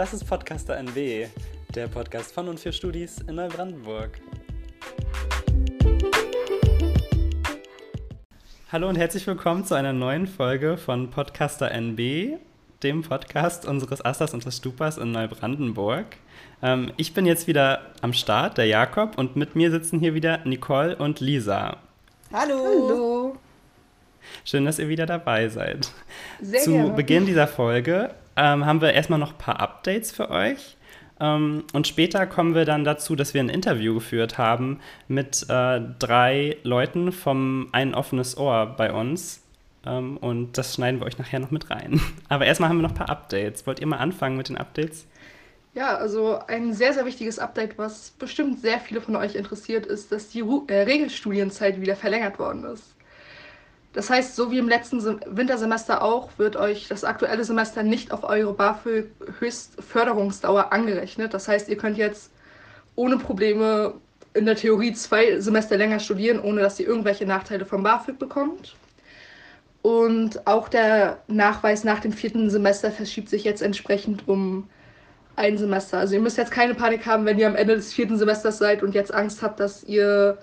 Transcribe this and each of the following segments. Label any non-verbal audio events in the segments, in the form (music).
Das ist Podcaster NW, der Podcast von und für Studis in Neubrandenburg. Hallo und herzlich willkommen zu einer neuen Folge von Podcaster NB, dem Podcast unseres Asters und des Stupas in Neubrandenburg. Ähm, ich bin jetzt wieder am Start, der Jakob, und mit mir sitzen hier wieder Nicole und Lisa. Hallo. Hallo. Schön, dass ihr wieder dabei seid. Sehr Zu gerne. Beginn dieser Folge ähm, haben wir erstmal noch ein paar Updates für euch. Ähm, und später kommen wir dann dazu, dass wir ein Interview geführt haben mit äh, drei Leuten vom Ein offenes Ohr bei uns. Ähm, und das schneiden wir euch nachher noch mit rein. (laughs) Aber erstmal haben wir noch ein paar Updates. Wollt ihr mal anfangen mit den Updates? Ja, also ein sehr, sehr wichtiges Update, was bestimmt sehr viele von euch interessiert, ist, dass die Ru äh, Regelstudienzeit wieder verlängert worden ist. Das heißt, so wie im letzten Sem Wintersemester auch, wird euch das aktuelle Semester nicht auf eure BAföG-Höchstförderungsdauer angerechnet. Das heißt, ihr könnt jetzt ohne Probleme in der Theorie zwei Semester länger studieren, ohne dass ihr irgendwelche Nachteile vom BAföG bekommt. Und auch der Nachweis nach dem vierten Semester verschiebt sich jetzt entsprechend um ein Semester. Also ihr müsst jetzt keine Panik haben, wenn ihr am Ende des vierten Semesters seid und jetzt Angst habt, dass ihr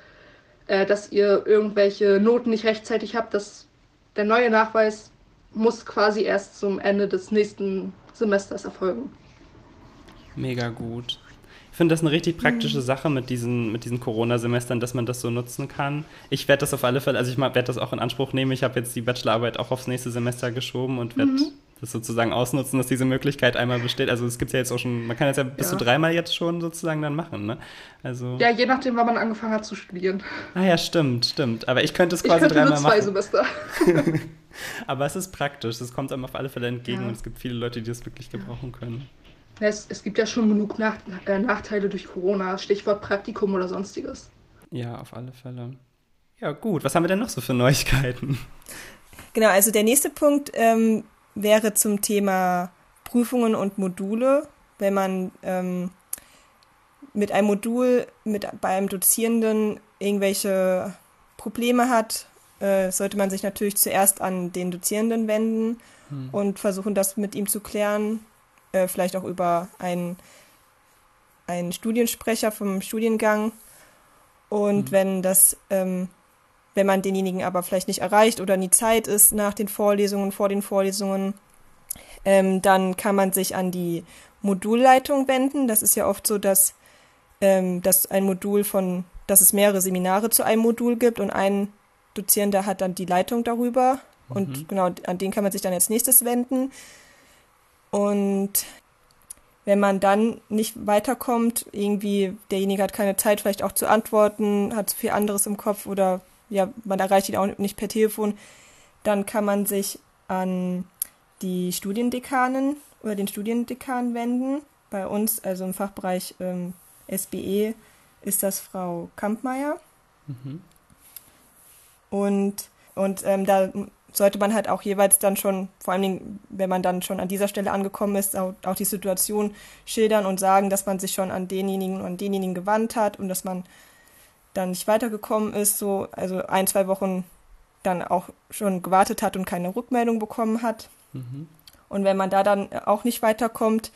äh, dass ihr irgendwelche Noten nicht rechtzeitig habt. Das, der neue Nachweis muss quasi erst zum Ende des nächsten Semesters erfolgen. Mega gut. Ich finde das eine richtig praktische Sache mit diesen, mit diesen Corona-Semestern, dass man das so nutzen kann. Ich werde das auf alle Fälle, also ich werde das auch in Anspruch nehmen. Ich habe jetzt die Bachelorarbeit auch aufs nächste Semester geschoben und werde mhm. Das sozusagen ausnutzen, dass diese Möglichkeit einmal besteht. Also es gibt ja jetzt auch schon, man kann das ja bis ja. zu dreimal jetzt schon sozusagen dann machen, ne? Also ja, je nachdem, wann man angefangen hat zu studieren. Ah ja, stimmt, stimmt. Aber ich könnte es quasi ich könnte dreimal nur zwei machen. Semester. (laughs) Aber es ist praktisch, es kommt einem auf alle Fälle entgegen ja. und es gibt viele Leute, die das wirklich gebrauchen können. Es, es gibt ja schon genug Nach äh, Nachteile durch Corona, Stichwort Praktikum oder sonstiges. Ja, auf alle Fälle. Ja, gut. Was haben wir denn noch so für Neuigkeiten? Genau, also der nächste Punkt ähm, wäre zum Thema Prüfungen und Module. Wenn man ähm, mit einem Modul, mit, bei einem Dozierenden irgendwelche Probleme hat, äh, sollte man sich natürlich zuerst an den Dozierenden wenden hm. und versuchen, das mit ihm zu klären äh, vielleicht auch über einen, einen Studiensprecher vom Studiengang. Und mhm. wenn das, ähm, wenn man denjenigen aber vielleicht nicht erreicht oder nie Zeit ist nach den Vorlesungen, vor den Vorlesungen, ähm, dann kann man sich an die Modulleitung wenden. Das ist ja oft so, dass, ähm, dass ein Modul von, dass es mehrere Seminare zu einem Modul gibt und ein Dozierender hat dann die Leitung darüber. Mhm. Und genau, an den kann man sich dann als nächstes wenden. Und wenn man dann nicht weiterkommt, irgendwie derjenige hat keine Zeit vielleicht auch zu antworten, hat zu viel anderes im Kopf oder ja, man erreicht ihn auch nicht per Telefon, dann kann man sich an die Studiendekanen oder den Studiendekan wenden. Bei uns, also im Fachbereich ähm, SBE, ist das Frau Kampmeier. Mhm. Und, und ähm, da sollte man halt auch jeweils dann schon, vor allen Dingen, wenn man dann schon an dieser Stelle angekommen ist, auch, auch die Situation schildern und sagen, dass man sich schon an denjenigen und an denjenigen gewandt hat und dass man dann nicht weitergekommen ist, so, also ein, zwei Wochen dann auch schon gewartet hat und keine Rückmeldung bekommen hat. Mhm. Und wenn man da dann auch nicht weiterkommt,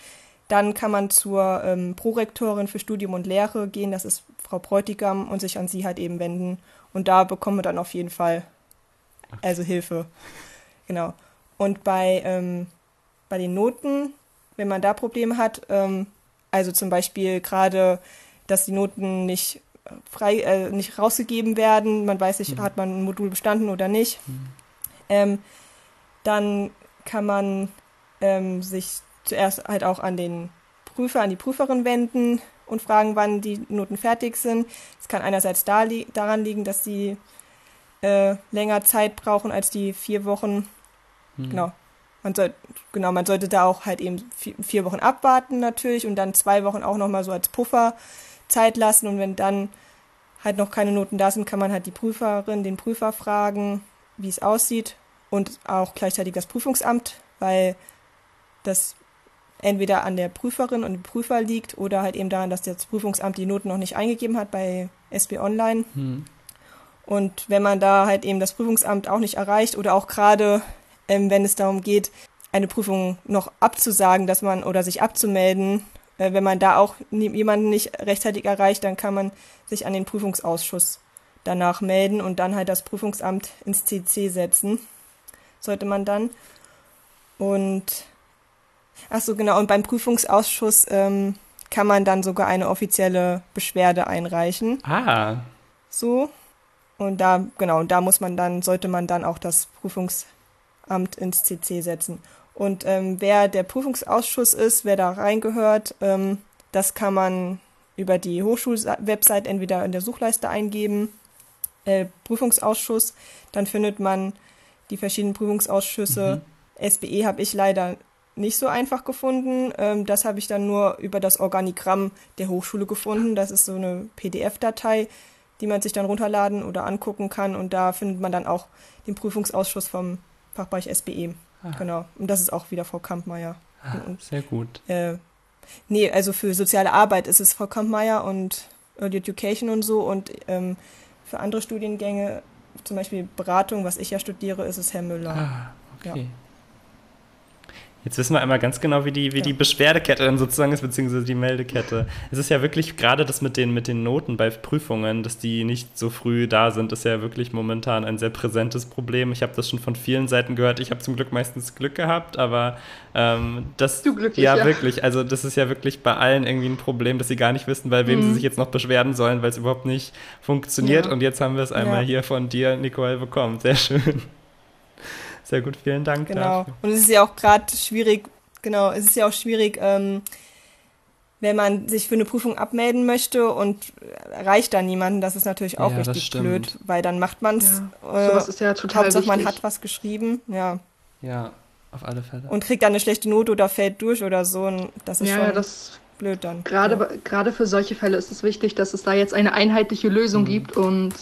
dann kann man zur ähm, Prorektorin für Studium und Lehre gehen, das ist Frau Bräutigam, und sich an sie halt eben wenden. Und da bekommen wir dann auf jeden Fall also Hilfe. Genau. Und bei, ähm, bei den Noten, wenn man da Probleme hat, ähm, also zum Beispiel gerade, dass die Noten nicht frei, äh, nicht rausgegeben werden, man weiß nicht, mhm. hat man ein Modul bestanden oder nicht, mhm. ähm, dann kann man ähm, sich zuerst halt auch an den Prüfer, an die Prüferin wenden und fragen, wann die Noten fertig sind. Es kann einerseits da li daran liegen, dass sie äh, länger Zeit brauchen als die vier Wochen. Hm. Genau. Man soll, genau, man sollte da auch halt eben vier, vier Wochen abwarten natürlich und dann zwei Wochen auch nochmal so als Puffer Zeit lassen und wenn dann halt noch keine Noten da sind, kann man halt die Prüferin, den Prüfer fragen, wie es aussieht und auch gleichzeitig das Prüfungsamt, weil das entweder an der Prüferin und dem Prüfer liegt oder halt eben daran, dass das Prüfungsamt die Noten noch nicht eingegeben hat bei SB Online. Hm. Und wenn man da halt eben das Prüfungsamt auch nicht erreicht oder auch gerade, ähm, wenn es darum geht, eine Prüfung noch abzusagen, dass man oder sich abzumelden. Äh, wenn man da auch jemanden nicht rechtzeitig erreicht, dann kann man sich an den Prüfungsausschuss danach melden und dann halt das Prüfungsamt ins CC setzen. Sollte man dann. Und ach so genau, und beim Prüfungsausschuss ähm, kann man dann sogar eine offizielle Beschwerde einreichen. Ah. So. Und da, genau, da muss man dann, sollte man dann auch das Prüfungsamt ins CC setzen. Und ähm, wer der Prüfungsausschuss ist, wer da reingehört, ähm, das kann man über die Hochschulwebsite entweder in der Suchleiste eingeben, äh, Prüfungsausschuss, dann findet man die verschiedenen Prüfungsausschüsse. Mhm. SBE habe ich leider nicht so einfach gefunden. Ähm, das habe ich dann nur über das Organigramm der Hochschule gefunden. Das ist so eine PDF-Datei, die man sich dann runterladen oder angucken kann. Und da findet man dann auch den Prüfungsausschuss vom Fachbereich SBE. Ah. Genau. Und das ist auch wieder Frau Kampmeier. Ah, sehr gut. Äh, nee, also für soziale Arbeit ist es Frau Kampmeier und Early Education und so. Und ähm, für andere Studiengänge, zum Beispiel Beratung, was ich ja studiere, ist es Herr Müller. Ah, okay. Ja. Jetzt wissen wir einmal ganz genau, wie die, wie ja. die Beschwerdekette dann sozusagen ist, beziehungsweise die Meldekette. Es ist ja wirklich gerade das mit den, mit den Noten bei Prüfungen, dass die nicht so früh da sind, ist ja wirklich momentan ein sehr präsentes Problem. Ich habe das schon von vielen Seiten gehört. Ich habe zum Glück meistens Glück gehabt, aber ähm, das. Du glücklich, ja, ja, wirklich. Also, das ist ja wirklich bei allen irgendwie ein Problem, dass sie gar nicht wissen, bei wem mhm. sie sich jetzt noch beschweren sollen, weil es überhaupt nicht funktioniert. Ja. Und jetzt haben wir es einmal hier von dir, Nicole, bekommen. Sehr schön. Sehr gut, vielen Dank. Genau. Dafür. Und es ist ja auch gerade schwierig, genau, es ist ja auch schwierig, ähm, wenn man sich für eine Prüfung abmelden möchte und erreicht da niemanden, das ist natürlich auch ja, richtig blöd, weil dann macht man es. Ja. Äh, ist ja total Hauptsache, man hat was geschrieben, ja. Ja, auf alle Fälle. Und kriegt dann eine schlechte Note oder fällt durch oder so. Und das ist ja, schon das blöd dann. Gerade, ja. gerade für solche Fälle ist es wichtig, dass es da jetzt eine einheitliche Lösung mhm. gibt und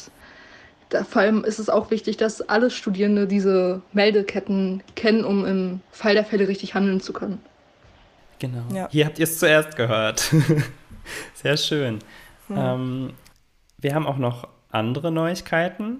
da, vor allem ist es auch wichtig, dass alle Studierende diese Meldeketten kennen, um im Fall der Fälle richtig handeln zu können. Genau. Ja. Hier habt ihr es zuerst gehört. (laughs) Sehr schön. Mhm. Ähm, wir haben auch noch andere Neuigkeiten.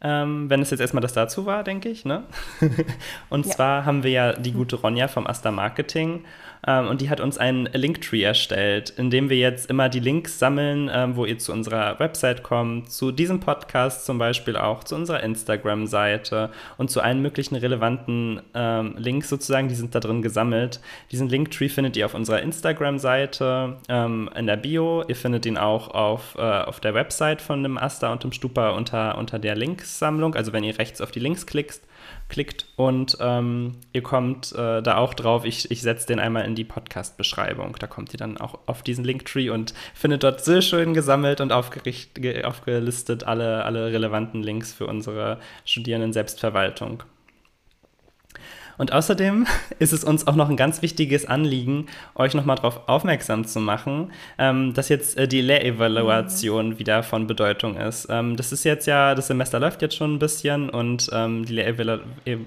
Ähm, wenn es jetzt erstmal das dazu war, denke ich. Ne? (laughs) Und ja. zwar haben wir ja die gute Ronja vom Asta Marketing und die hat uns einen Linktree erstellt, in dem wir jetzt immer die Links sammeln, ähm, wo ihr zu unserer Website kommt, zu diesem Podcast zum Beispiel auch, zu unserer Instagram-Seite und zu allen möglichen relevanten ähm, Links sozusagen, die sind da drin gesammelt. Diesen Linktree findet ihr auf unserer Instagram-Seite ähm, in der Bio. Ihr findet ihn auch auf, äh, auf der Website von dem Asta und dem Stupa unter, unter der Linkssammlung. Also wenn ihr rechts auf die Links klickt, klickt und ähm, ihr kommt äh, da auch drauf. Ich, ich setze den einmal in die Podcast-Beschreibung. Da kommt ihr dann auch auf diesen Linktree und findet dort sehr schön gesammelt und aufgelistet alle, alle relevanten Links für unsere Studierenden Selbstverwaltung. Und außerdem (laughs) ist es uns auch noch ein ganz wichtiges Anliegen, euch nochmal darauf aufmerksam zu machen, ähm, dass jetzt äh, die Lehrevaluation mhm. wieder von Bedeutung ist. Ähm, das ist jetzt ja, das Semester läuft jetzt schon ein bisschen und ähm, die Lehrevaluation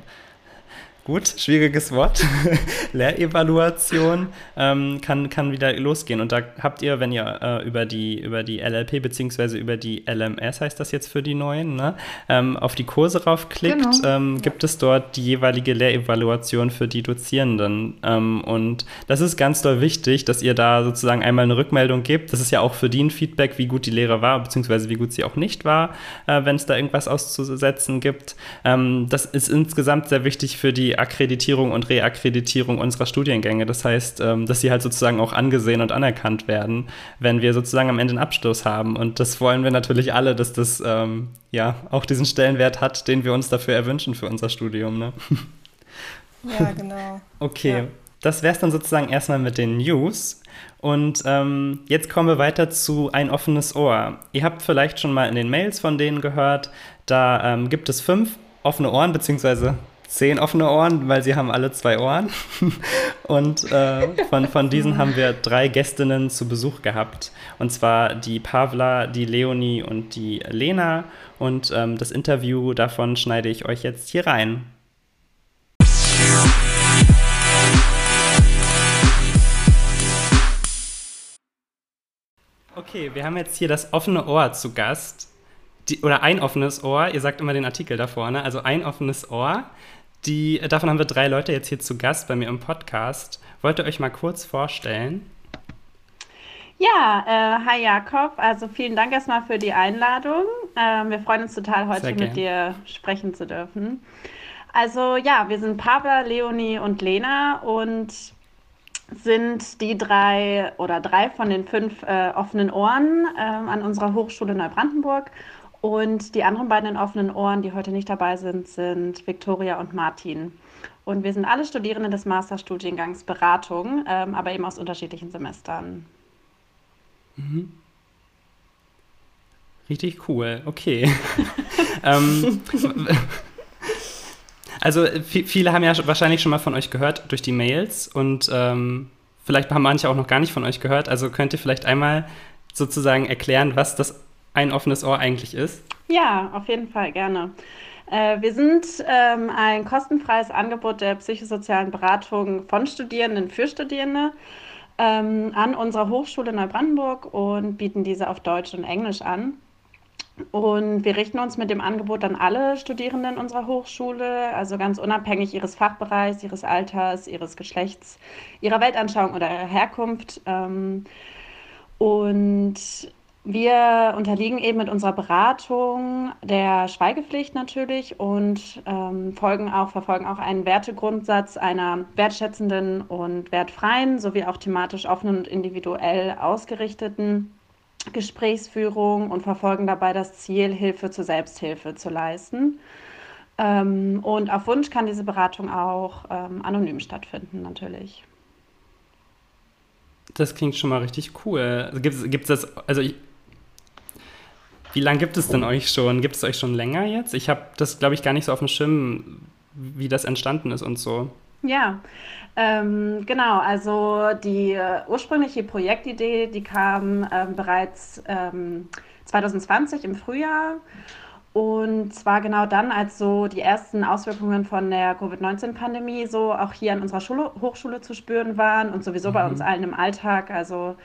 gut, schwieriges Wort, (laughs) Lehrevaluation ähm, kann, kann wieder losgehen. Und da habt ihr, wenn ihr äh, über, die, über die LLP bzw. über die LMS, heißt das jetzt für die neuen, ne? ähm, auf die Kurse raufklickt, genau. ähm, ja. gibt es dort die jeweilige Lehrevaluation für die Dozierenden. Ähm, und das ist ganz doll wichtig, dass ihr da sozusagen einmal eine Rückmeldung gebt. Das ist ja auch für die ein Feedback, wie gut die Lehre war, beziehungsweise wie gut sie auch nicht war, äh, wenn es da irgendwas auszusetzen gibt. Ähm, das ist insgesamt sehr wichtig für die Akkreditierung und Reakkreditierung unserer Studiengänge. Das heißt, ähm, dass sie halt sozusagen auch angesehen und anerkannt werden, wenn wir sozusagen am Ende einen Abschluss haben. Und das wollen wir natürlich alle, dass das ähm, ja auch diesen Stellenwert hat, den wir uns dafür erwünschen für unser Studium. Ne? Ja, (laughs) genau. Okay. Ja. Das wäre es dann sozusagen erstmal mit den News. Und ähm, jetzt kommen wir weiter zu ein offenes Ohr. Ihr habt vielleicht schon mal in den Mails von denen gehört, da ähm, gibt es fünf offene Ohren, beziehungsweise zehn offene Ohren, weil sie haben alle zwei Ohren. (laughs) Und äh, von, von diesen haben wir drei Gästinnen zu Besuch gehabt. Und zwar die Pavla, die Leonie und die Lena. Und ähm, das Interview davon schneide ich euch jetzt hier rein. Okay, wir haben jetzt hier das offene Ohr zu Gast. Die, oder ein offenes Ohr, ihr sagt immer den Artikel da vorne, also ein offenes Ohr Die, davon haben wir drei Leute jetzt hier zu Gast bei mir im Podcast. Wollt ihr euch mal kurz vorstellen? Ja, äh, hi Jakob. Also vielen Dank erstmal für die Einladung. Äh, wir freuen uns total, heute mit dir sprechen zu dürfen. Also ja, wir sind Pavla, Leonie und Lena und sind die drei oder drei von den fünf äh, offenen Ohren äh, an unserer Hochschule Neubrandenburg. Und die anderen beiden offenen Ohren, die heute nicht dabei sind, sind Viktoria und Martin. Und wir sind alle Studierende des Masterstudiengangs Beratung, ähm, aber eben aus unterschiedlichen Semestern. Mhm. Richtig cool, okay. (laughs) ähm, also viele haben ja wahrscheinlich schon mal von euch gehört durch die Mails und ähm, vielleicht haben manche auch noch gar nicht von euch gehört. Also könnt ihr vielleicht einmal sozusagen erklären, was das ein offenes Ohr eigentlich ist? Ja, auf jeden Fall gerne. Äh, wir sind ähm, ein kostenfreies Angebot der psychosozialen Beratung von Studierenden für Studierende ähm, an unserer Hochschule Neubrandenburg und bieten diese auf Deutsch und Englisch an. Und wir richten uns mit dem Angebot an alle Studierenden unserer Hochschule, also ganz unabhängig ihres Fachbereichs, ihres Alters, ihres Geschlechts, ihrer Weltanschauung oder ihrer Herkunft. Ähm, und wir unterliegen eben mit unserer Beratung der Schweigepflicht natürlich und ähm, folgen auch, verfolgen auch einen Wertegrundsatz einer wertschätzenden und wertfreien sowie auch thematisch offenen und individuell ausgerichteten Gesprächsführung und verfolgen dabei das Ziel, Hilfe zur Selbsthilfe zu leisten. Ähm, und auf Wunsch kann diese Beratung auch ähm, anonym stattfinden, natürlich. Das klingt schon mal richtig cool. Also gibt es das, also ich, wie lange gibt es denn euch schon? Gibt es euch schon länger jetzt? Ich habe das, glaube ich, gar nicht so auf dem Schirm, wie das entstanden ist und so. Ja, ähm, genau. Also die äh, ursprüngliche Projektidee, die kam ähm, bereits ähm, 2020 im Frühjahr. Und zwar genau dann, als so die ersten Auswirkungen von der Covid-19-Pandemie so auch hier an unserer Schule, Hochschule zu spüren waren und sowieso mhm. bei uns allen im Alltag. Also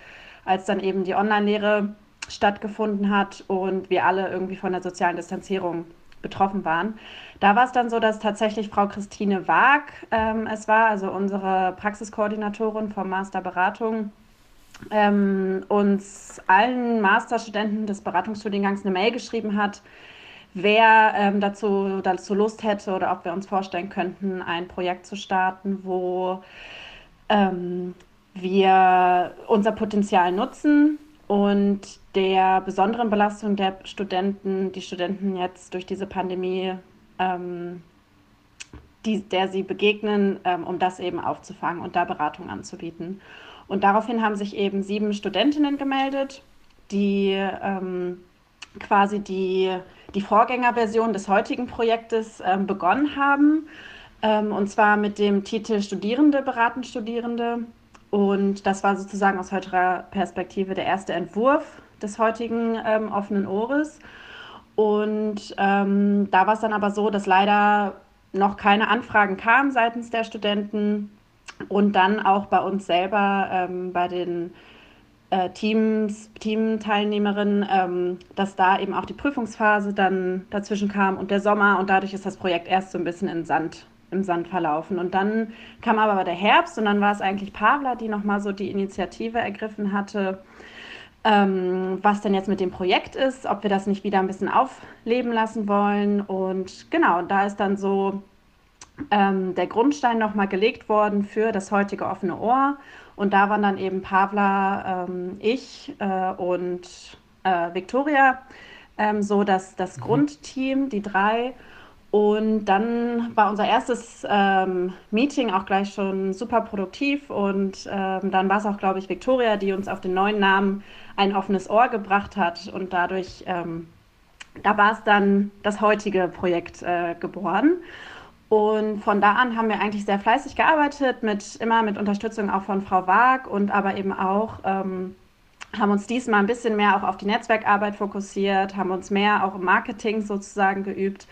als dann eben die Online-Lehre stattgefunden hat und wir alle irgendwie von der sozialen Distanzierung betroffen waren. Da war es dann so, dass tatsächlich Frau Christine Waag ähm, es war, also unsere Praxiskoordinatorin vom Master Beratung, ähm, uns allen Masterstudenten des Beratungsstudiengangs eine Mail geschrieben hat, wer ähm, dazu, dazu Lust hätte oder ob wir uns vorstellen könnten, ein Projekt zu starten, wo ähm, wir unser Potenzial nutzen und der besonderen Belastung der Studenten, die Studenten jetzt durch diese Pandemie, ähm, die, der sie begegnen, ähm, um das eben aufzufangen und da Beratung anzubieten. Und daraufhin haben sich eben sieben Studentinnen gemeldet, die ähm, quasi die, die Vorgängerversion des heutigen Projektes ähm, begonnen haben. Ähm, und zwar mit dem Titel Studierende beraten Studierende. Und das war sozusagen aus heutiger Perspektive der erste Entwurf des heutigen ähm, offenen Ohres. Und ähm, da war es dann aber so, dass leider noch keine Anfragen kamen seitens der Studenten und dann auch bei uns selber, ähm, bei den äh, Teams, Teamteilnehmerinnen, ähm, dass da eben auch die Prüfungsphase dann dazwischen kam und der Sommer und dadurch ist das Projekt erst so ein bisschen in Sand im Sand verlaufen. Und dann kam aber der Herbst und dann war es eigentlich Pavla, die nochmal so die Initiative ergriffen hatte, ähm, was denn jetzt mit dem Projekt ist, ob wir das nicht wieder ein bisschen aufleben lassen wollen. Und genau, da ist dann so ähm, der Grundstein nochmal gelegt worden für das heutige offene Ohr. Und da waren dann eben Pavla, ähm, ich äh, und äh, Victoria ähm, so dass das mhm. Grundteam, die drei. Und dann war unser erstes ähm, Meeting auch gleich schon super produktiv. Und ähm, dann war es auch, glaube ich, Victoria, die uns auf den neuen Namen ein offenes Ohr gebracht hat. Und dadurch, ähm, da war es dann das heutige Projekt äh, geboren. Und von da an haben wir eigentlich sehr fleißig gearbeitet, mit, immer mit Unterstützung auch von Frau Waag und aber eben auch ähm, haben uns diesmal ein bisschen mehr auch auf die Netzwerkarbeit fokussiert, haben uns mehr auch im Marketing sozusagen geübt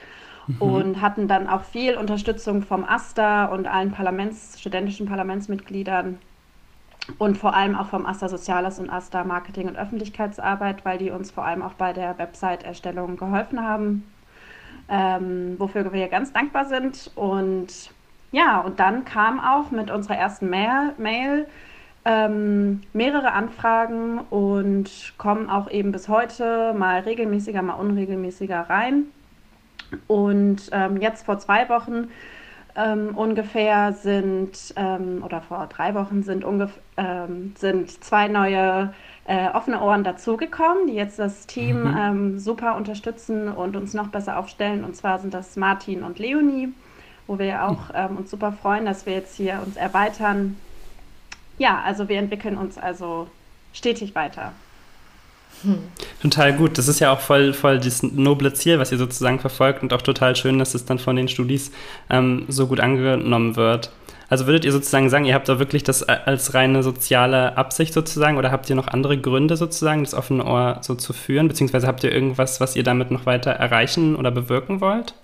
mhm. und hatten dann auch viel Unterstützung vom AStA und allen Parlaments, studentischen Parlamentsmitgliedern und vor allem auch vom AStA Soziales und AStA Marketing und Öffentlichkeitsarbeit, weil die uns vor allem auch bei der Website-Erstellung geholfen haben. ähm, wofür wir ganz dankbar sind. Und ja, und dann kam auch mit unserer ersten Mail, Mail ähm, mehrere Anfragen und kommen auch eben bis heute mal regelmäßiger, mal unregelmäßiger rein. Und ähm, jetzt vor zwei Wochen ähm, ungefähr sind, ähm, oder vor drei Wochen sind, ähm, sind zwei neue äh, offene Ohren dazugekommen, die jetzt das Team mhm. Ähm, super unterstützen und uns noch besser aufstellen. Und zwar sind das Martin und Leonie, wo wir auch mhm. uns super freuen, dass wir jetzt hier uns erweitern ja, also wir entwickeln uns also stetig weiter. Total gut. Das ist ja auch voll, voll das noble Ziel, was ihr sozusagen verfolgt und auch total schön, dass es dann von den Studis ähm, so gut angenommen wird. Also würdet ihr sozusagen sagen, ihr habt da wirklich das als reine soziale Absicht sozusagen oder habt ihr noch andere Gründe sozusagen, das offene Ohr so zu führen? Beziehungsweise habt ihr irgendwas, was ihr damit noch weiter erreichen oder bewirken wollt?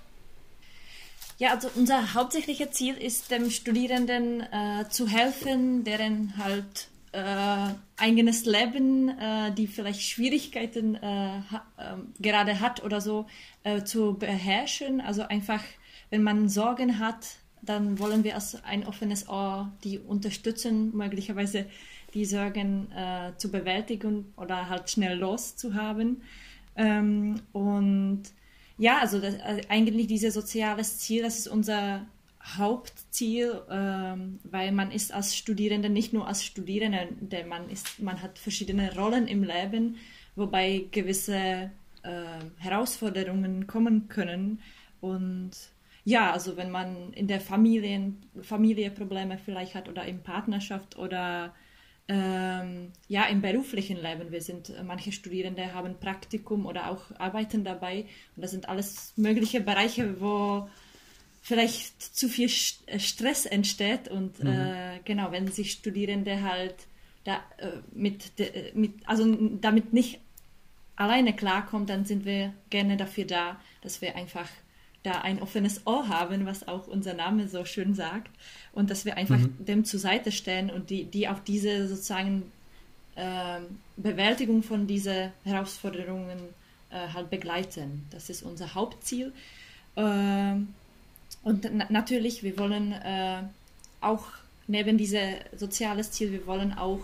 Ja, also unser hauptsächliches Ziel ist, dem Studierenden äh, zu helfen, deren halt äh, eigenes Leben, äh, die vielleicht Schwierigkeiten äh, ha ähm, gerade hat oder so, äh, zu beherrschen. Also einfach, wenn man Sorgen hat, dann wollen wir als ein offenes Ohr die unterstützen, möglicherweise die Sorgen äh, zu bewältigen oder halt schnell loszuhaben. Ähm, und ja, also das, also eigentlich dieses soziales Ziel, das ist unser Hauptziel, ähm, weil man ist als Studierende nicht nur als Studierende, denn man ist, man hat verschiedene Rollen im Leben, wobei gewisse äh, Herausforderungen kommen können und ja, also wenn man in der Familie, Familie Probleme vielleicht hat oder in Partnerschaft oder ähm, ja, im beruflichen Leben. Wir sind, manche Studierende haben Praktikum oder auch arbeiten dabei. Und das sind alles mögliche Bereiche, wo vielleicht zu viel äh, Stress entsteht. Und mhm. äh, genau, wenn sich Studierende halt da, äh, mit, de, mit, also damit nicht alleine klarkommt, dann sind wir gerne dafür da, dass wir einfach da ein offenes Ohr haben, was auch unser Name so schön sagt, und dass wir einfach mhm. dem zur Seite stellen und die, die auf diese sozusagen äh, Bewältigung von diesen Herausforderungen äh, halt begleiten. Das ist unser Hauptziel. Äh, und na natürlich, wir wollen äh, auch neben diesem soziales Ziel, wir wollen auch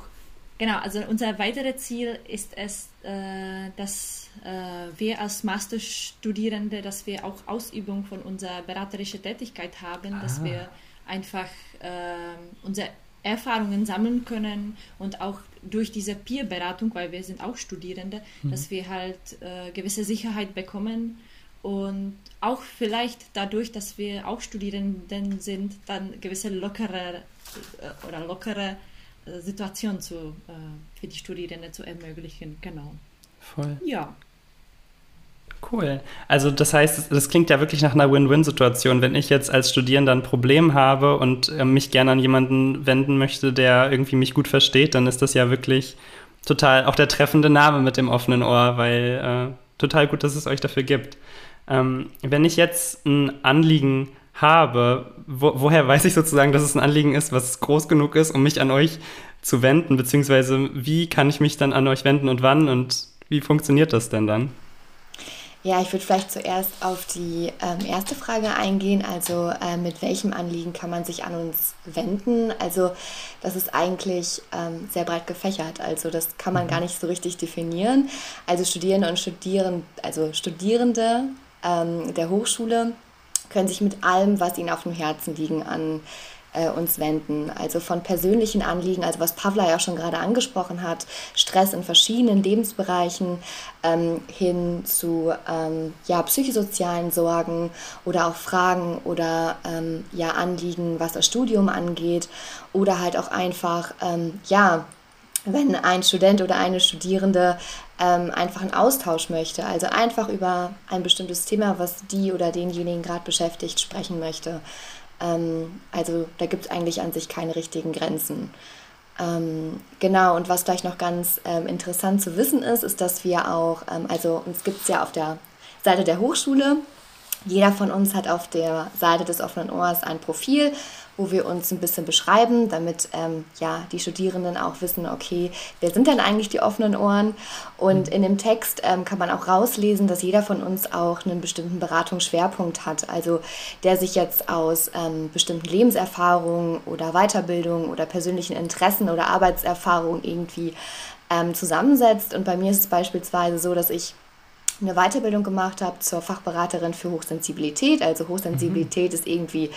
Genau, also unser weiteres Ziel ist es, äh, dass äh, wir als Masterstudierende, dass wir auch Ausübung von unserer beraterischen Tätigkeit haben, ah. dass wir einfach äh, unsere Erfahrungen sammeln können und auch durch diese Peer-Beratung, weil wir sind auch Studierende, mhm. dass wir halt äh, gewisse Sicherheit bekommen und auch vielleicht dadurch, dass wir auch Studierenden sind, dann gewisse lockere äh, oder lockere äh, Situation zu, äh, für die Studierenden zu ermöglichen. Genau. Voll. Ja. Cool. Also das heißt, das klingt ja wirklich nach einer Win-Win-Situation. Wenn ich jetzt als Studierender ein Problem habe und äh, mich gerne an jemanden wenden möchte, der irgendwie mich gut versteht, dann ist das ja wirklich total auch der treffende Name mit dem offenen Ohr, weil äh, total gut, dass es euch dafür gibt. Ähm, wenn ich jetzt ein Anliegen habe, wo, woher weiß ich sozusagen, dass es ein Anliegen ist, was groß genug ist, um mich an euch zu wenden, beziehungsweise wie kann ich mich dann an euch wenden und wann und wie funktioniert das denn dann? Ja, ich würde vielleicht zuerst auf die ähm, erste Frage eingehen, also äh, mit welchem Anliegen kann man sich an uns wenden? Also das ist eigentlich ähm, sehr breit gefächert, also das kann man gar mhm. nicht so richtig definieren. Also Studierende und Studieren, also Studierende ähm, der Hochschule können sich mit allem, was ihnen auf dem Herzen liegen, an äh, uns wenden. Also von persönlichen Anliegen, also was Pavla ja schon gerade angesprochen hat, Stress in verschiedenen Lebensbereichen ähm, hin zu ähm, ja, psychosozialen Sorgen oder auch Fragen oder ähm, ja, Anliegen, was das Studium angeht oder halt auch einfach, ähm, ja, wenn ein Student oder eine Studierende ähm, einfach einen Austausch möchte, also einfach über ein bestimmtes Thema, was die oder denjenigen gerade beschäftigt, sprechen möchte. Ähm, also da gibt es eigentlich an sich keine richtigen Grenzen. Ähm, genau, und was vielleicht noch ganz ähm, interessant zu wissen ist, ist, dass wir auch, ähm, also uns gibt es ja auf der Seite der Hochschule, Jeder von uns hat auf der Seite des offenen Ohrs ein Profil, wo wir uns ein bisschen beschreiben, damit ähm, ja, die Studierenden auch wissen, okay, wer sind denn eigentlich die offenen Ohren? Und in dem Text ähm, kann man auch rauslesen, dass jeder von uns auch einen bestimmten Beratungsschwerpunkt hat, also der sich jetzt aus ähm, bestimmten Lebenserfahrungen oder Weiterbildung oder persönlichen Interessen oder Arbeitserfahrungen irgendwie ähm, zusammensetzt. Und bei mir ist es beispielsweise so, dass ich eine Weiterbildung gemacht habe zur Fachberaterin für Hochsensibilität. Also Hochsensibilität mhm. ist irgendwie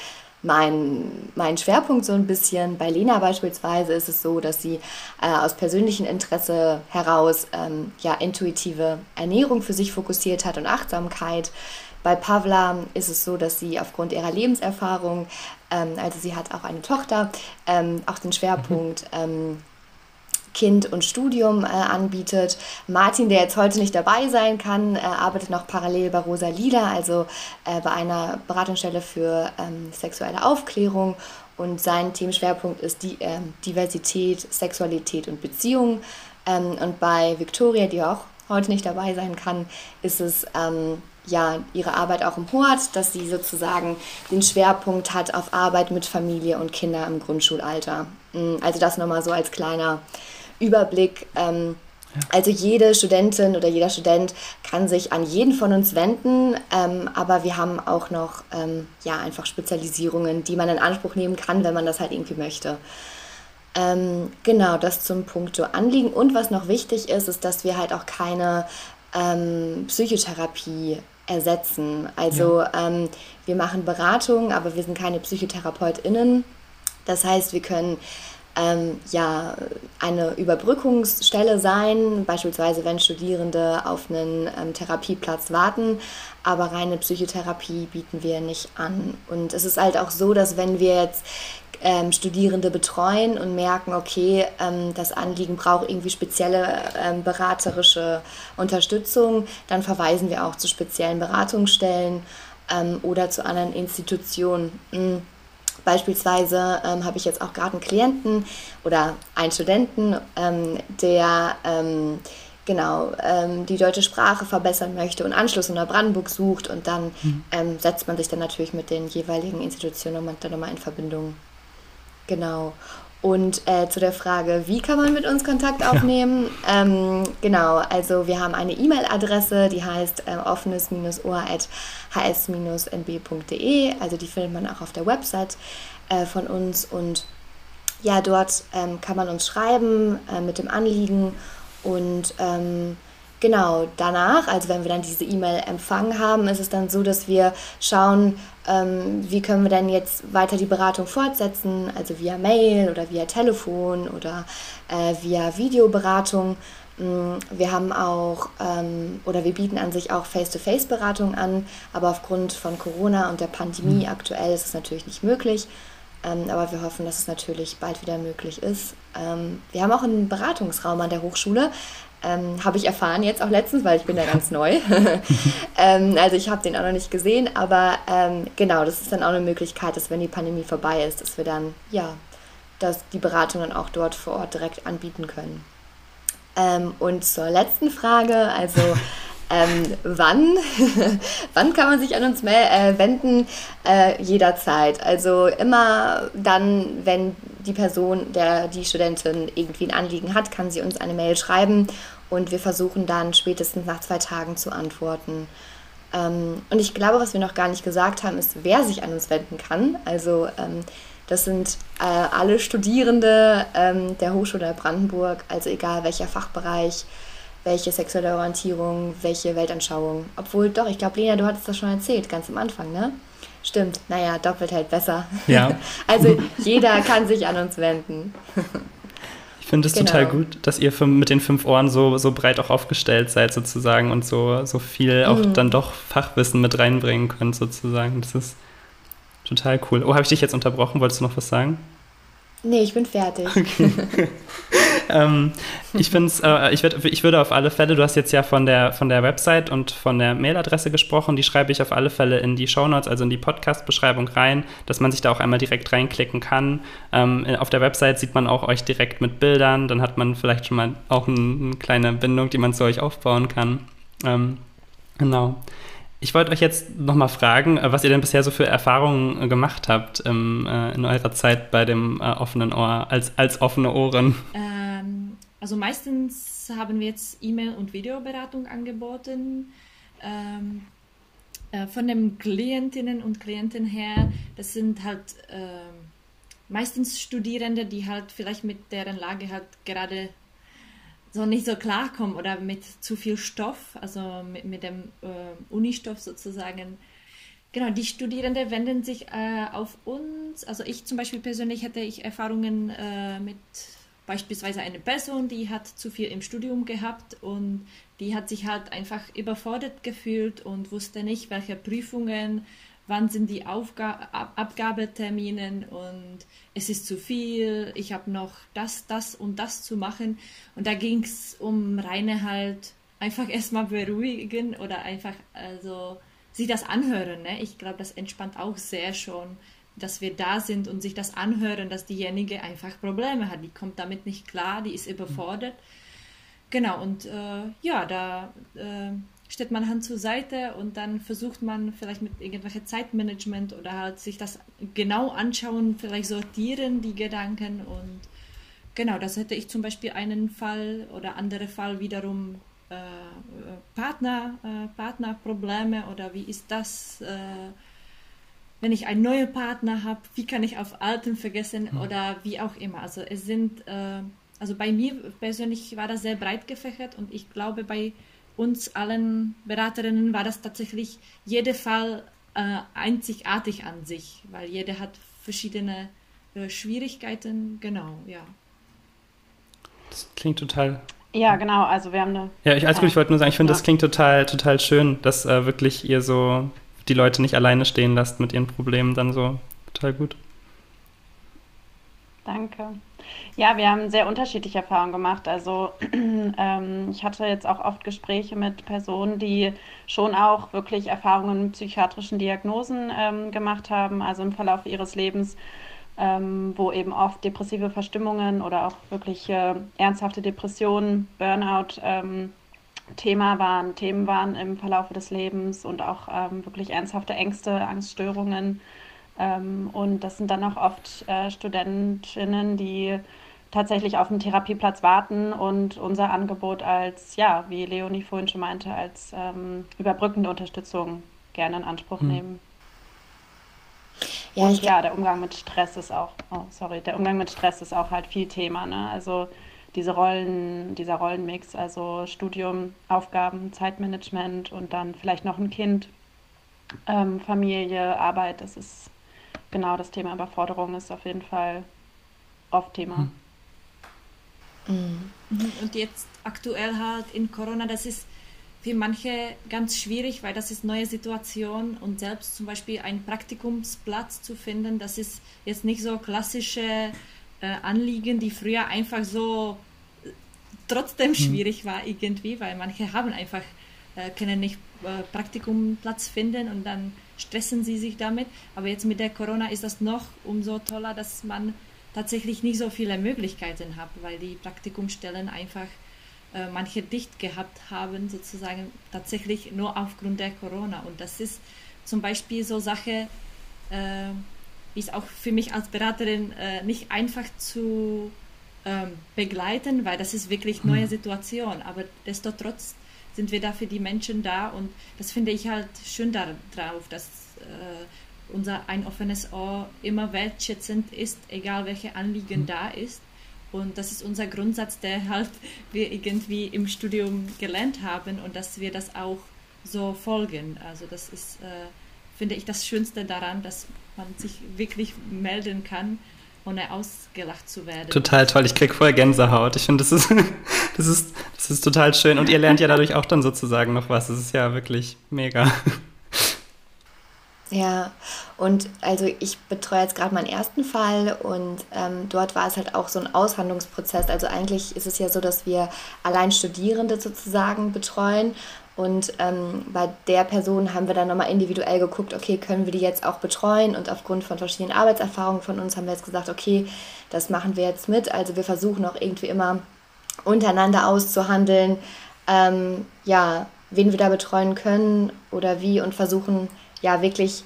mein, mein Schwerpunkt so ein bisschen. Bei Lena beispielsweise ist es so, dass sie äh, aus persönlichem Interesse heraus ähm, ja, intuitive Ernährung für sich fokussiert hat und Achtsamkeit. Bei Pavla ist es so, dass sie aufgrund ihrer Lebenserfahrung, ähm, also sie hat auch eine Tochter, ähm, auch den Schwerpunkt mhm. Kind und Studium äh, anbietet. Martin, der jetzt heute nicht dabei sein kann, äh, arbeitet noch parallel bei Rosa Lila, also äh, bei einer Beratungsstelle für ähm, sexuelle Aufklärung. Und sein Themenschwerpunkt ist die ähm, Diversität, Sexualität und Beziehung. Ähm, und bei Victoria, die auch heute nicht dabei sein kann, ist es ähm, ja ihre Arbeit auch im Hort, dass sie sozusagen den Schwerpunkt hat auf Arbeit mit Familie und Kinder im Grundschulalter. Mm, also das nochmal so als kleiner Überblick. Ähm. Also jede Studentin oder jeder Student kann sich an jeden von uns wenden, ähm, aber wir haben auch noch ähm, ja, einfach Spezialisierungen, die man in Anspruch nehmen kann, wenn man das halt irgendwie möchte. Ähm, genau, das zum Punkto Anliegen. Und was noch wichtig ist, ist, dass wir halt auch keine ähm, Psychotherapie ersetzen. Also ja. Ähm, wir machen Beratungen, aber wir sind keine PsychotherapeutInnen. Das heißt, wir können ähm, ja, eine Überbrückungsstelle sein, beispielsweise wenn Studierende auf einen ähm, Therapieplatz warten, aber reine Psychotherapie bieten wir nicht an. Und es ist halt auch so, dass wenn wir jetzt ähm, Studierende betreuen und merken, okay, ähm, das Anliegen braucht irgendwie spezielle ähm, beraterische Unterstützung, dann verweisen wir auch zu speziellen Beratungsstellen ähm, oder zu anderen Institutionen. Mhm Beispielsweise ähm, habe ich jetzt auch gerade einen Klienten oder einen Studenten, ähm, der ähm, genau ähm, die deutsche Sprache verbessern möchte und Anschluss in Neubrandenburg sucht und dann mhm. Ähm, setzt man sich dann natürlich mit den jeweiligen Institutionen dann nochmal in Verbindung. Genau. Und äh, zu der Frage, wie kann man mit uns Kontakt aufnehmen? Ja. Ähm, genau, also wir haben eine E-Mail-Adresse, die heißt äh, offenes-ohr.hs-nb.de. Also die findet man auch auf der Website äh, von uns. Und ja, dort ähm, kann man uns schreiben äh, mit dem Anliegen und ähm, Genau, danach, also wenn wir dann diese E-Mail empfangen haben, ist es dann so, dass wir schauen, ähm, wie können wir denn jetzt weiter die Beratung fortsetzen, also via Mail oder via Telefon oder äh, via Videoberatung. Mm, wir haben auch, ähm, oder wir bieten an sich auch Face-to-Face-Beratung an, aber aufgrund von Corona und der Pandemie mhm. aktuell ist es natürlich nicht möglich. Ähm, aber wir hoffen, dass es natürlich bald wieder möglich ist. Ähm, wir haben auch einen Beratungsraum an der Hochschule. Ähm, habe ich erfahren jetzt auch letztens, weil ich bin da ganz neu. (laughs) ähm, also ich habe den auch noch nicht gesehen, aber ähm, genau, das ist dann auch eine Möglichkeit, dass wenn die Pandemie vorbei ist, dass wir dann ja, dass die Beratung dann auch dort vor Ort direkt anbieten können. Ähm, und zur letzten Frage, also (laughs) ähm, wann, (laughs) wann kann man sich an uns äh, wenden? Äh, jederzeit. Also immer dann, wenn die Person, der die Studentin irgendwie ein Anliegen hat, kann sie uns eine Mail schreiben und wir versuchen dann spätestens nach zwei Tagen zu antworten. Ähm, und ich glaube, was wir noch gar nicht gesagt haben, ist, wer sich an uns wenden kann. Also ähm, das sind äh, alle Studierende ähm, der Hochschule Brandenburg, also egal welcher Fachbereich welche sexuelle Orientierung, welche Weltanschauung. Obwohl, doch, ich glaube, Lena, du hattest das schon erzählt, ganz am Anfang, ne? Stimmt, naja, doppelt hält besser. Ja. (laughs) also jeder kann sich an uns wenden. ich finde es genau. total gut, dass ihr mit den fünf Ohren so, so breit auch aufgestellt seid sozusagen und so, so viel auch mhm. dann doch Fachwissen mit reinbringen könnt sozusagen. Das ist total cool. Oh, habe ich dich jetzt unterbrochen? Wolltest du noch was sagen? Nee, ich bin fertig. Okay. (laughs) ähm, ich, äh, ich, würd, ich würde auf alle Fälle, du hast jetzt ja von der, von der Website und von der Mailadresse gesprochen, die schreibe ich auf alle Fälle in die Shownotes, also in die Podcast-Beschreibung rein, dass man sich da auch einmal direkt reinklicken kann. Ähm, auf der Website sieht man auch euch direkt mit Bildern, dann hat man vielleicht schon mal auch ein, eine kleine Bindung, die man zu euch aufbauen kann. Ähm, genau. Ich wollte euch jetzt nochmal fragen, äh, was ihr denn bisher so für Erfahrungen äh, gemacht habt ähm, äh, in eurer Zeit bei dem äh, offenen Ohr, als, als offene Ohren. Ähm, also meistens haben wir jetzt E-Mail- und Videoberatung angeboten. Ähm, äh, von den Klientinnen und Klienten her, das sind halt ähm, meistens Studierende, die halt vielleicht mit deren Lage halt gerade so nicht so klarkommen oder mit zu viel Stoff, also mit, mit dem äh, Unistoff sozusagen. Genau, die Studierenden wenden sich äh, auf uns. Also ich zum Beispiel persönlich hätte ich Erfahrungen äh, mit beispielsweise einer Person, die hat zu viel im Studium gehabt und die hat sich halt einfach überfordert gefühlt und wusste nicht, welche Prüfungen wann sind die Aufga Ab Abgabeterminen und es ist zu viel, ich habe noch das, das und das zu machen. Und da ging es um reine halt einfach erstmal beruhigen oder einfach also sich das anhören. Ne? Ich glaube, das entspannt auch sehr schon, dass wir da sind und sich das anhören, dass diejenige einfach Probleme hat. Die kommt damit nicht klar, die ist überfordert. Genau, und äh, ja, da äh, stellt man Hand zur Seite und dann versucht man vielleicht mit irgendwelchen Zeitmanagement oder halt sich das genau anschauen, vielleicht sortieren die Gedanken und genau, das hätte ich zum Beispiel einen Fall oder andere Fall wiederum äh, Partner, äh, Partnerprobleme oder wie ist das, äh, wenn ich einen neuen Partner habe, wie kann ich auf alten vergessen mhm. oder wie auch immer. Also es sind, äh, also bei mir persönlich war das sehr breit gefächert und ich glaube bei uns allen Beraterinnen war das tatsächlich jeder Fall äh, einzigartig an sich, weil jeder hat verschiedene äh, Schwierigkeiten. Genau, ja. Das klingt total. Ja, genau. Also wir haben eine. Ja, ich, alles gut. Ich wollte nur sagen, ich finde, ja. das klingt total, total schön, dass äh, wirklich ihr so die Leute nicht alleine stehen lasst mit ihren Problemen. Dann so total gut. Danke. Ja, wir haben sehr unterschiedliche Erfahrungen gemacht. Also (clears throat) ähm, ich hatte jetzt auch oft Gespräche mit Personen, die schon auch wirklich Erfahrungen mit psychiatrischen Diagnosen ähm, gemacht haben, also im Verlauf ihres Lebens, ähm, wo eben oft depressive Verstimmungen oder auch wirklich äh, ernsthafte Depressionen, Burnout ähm, Thema waren, Themen waren im Verlauf des Lebens und auch ähm, wirklich ernsthafte Ängste, Angststörungen. Ähm, und das sind dann auch oft äh, Studentinnen, die tatsächlich auf einen Therapieplatz warten und unser Angebot als, ja, wie Leonie vorhin schon meinte, als ähm, überbrückende Unterstützung gerne in Anspruch mhm. nehmen. Ja, und ja, der Umgang mit Stress ist auch, oh, sorry, der Umgang mit Stress ist auch halt viel Thema, ne? Also diese Rollen, dieser Rollenmix, also Studium, Aufgaben, Zeitmanagement und dann vielleicht noch ein Kind, ähm, Familie, Arbeit, das ist genau das Thema Überforderung ist auf jeden Fall oft Thema. Mhm. Mhm. Und jetzt aktuell halt in Corona, das ist für manche ganz schwierig, weil das ist neue Situation und selbst zum Beispiel einen Praktikumsplatz zu finden, das ist jetzt nicht so klassische äh, Anliegen, die früher einfach so äh, trotzdem mhm. schwierig war irgendwie, weil manche haben einfach können nicht äh, Praktikumplatz finden und dann stressen sie sich damit. Aber jetzt mit der Corona ist das noch umso toller, dass man tatsächlich nicht so viele Möglichkeiten habe, weil die Praktikumsstellen einfach äh, manche dicht gehabt haben, sozusagen tatsächlich nur aufgrund der Corona. Und das ist zum Beispiel so Sache, äh, ist auch für mich als Beraterin äh, nicht einfach zu ähm, begleiten, weil das ist wirklich neue hm. Situation. Aber desto trotz sind wir da für die Menschen da und das finde ich halt schön darauf, dass äh, unser ein offenes Ohr immer wertschätzend ist, egal welche Anliegen mhm. da ist. Und das ist unser Grundsatz, der halt wir irgendwie im Studium gelernt haben und dass wir das auch so folgen. Also das ist, äh, finde ich, das Schönste daran, dass man sich wirklich melden kann, ohne ausgelacht zu werden. Total toll, ich kriege voll Gänsehaut. Ich finde, das ist, (laughs) das, ist, das ist total schön. Und ihr lernt ja dadurch auch dann sozusagen noch was. Das ist ja wirklich mega. (laughs) Ja, und also ich betreue jetzt gerade meinen ersten Fall und ähm, dort war es halt auch so ein Aushandlungsprozess. Also eigentlich ist es ja so, dass wir allein Studierende sozusagen betreuen und ähm, bei der Person haben wir dann nochmal individuell geguckt, okay, können wir die jetzt auch betreuen? Und aufgrund von verschiedenen Arbeitserfahrungen von uns haben wir jetzt gesagt, okay, das machen wir jetzt mit. Also wir versuchen auch irgendwie immer untereinander auszuhandeln, ähm, ja, wen wir da betreuen können oder wie und versuchen ja wirklich